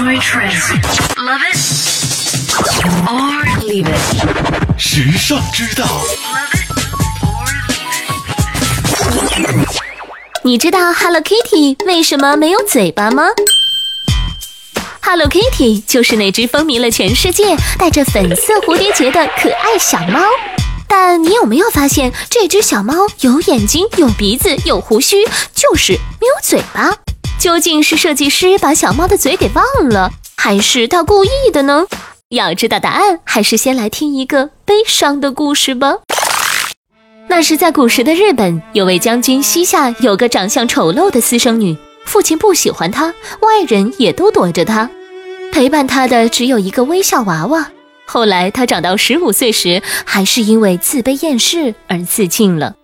Enjoy trends. Love it or leave it. 时尚之道.你知道 Hello Kitty 为什么没有嘴巴吗？Hello Kitty 就是那只风靡了全世界、带着粉色蝴蝶结的可爱小猫。但你有没有发现，这只小猫有眼睛、有鼻子、有胡须，就是没有嘴巴？究竟是设计师把小猫的嘴给忘了，还是他故意的呢？要知道答案，还是先来听一个悲伤的故事吧。那是在古时的日本，有位将军膝下有个长相丑陋的私生女，父亲不喜欢她，外人也都躲着她，陪伴她的只有一个微笑娃娃。后来她长到十五岁时，还是因为自卑厌世而自尽了。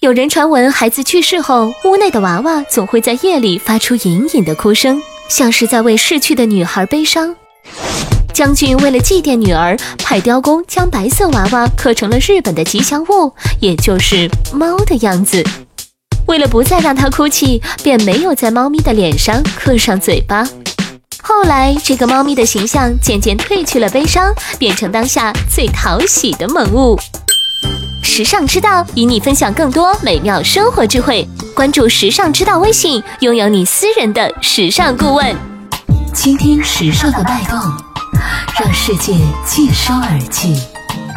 有人传闻，孩子去世后，屋内的娃娃总会在夜里发出隐隐的哭声，像是在为逝去的女孩悲伤。将军为了祭奠女儿，派雕工将白色娃娃刻成了日本的吉祥物，也就是猫的样子。为了不再让它哭泣，便没有在猫咪的脸上刻上嘴巴。后来，这个猫咪的形象渐渐褪去了悲伤，变成当下最讨喜的萌物。时尚之道与你分享更多美妙生活智慧，关注时尚之道微信，拥有你私人的时尚顾问。倾听时尚的脉动，让世界尽收耳际。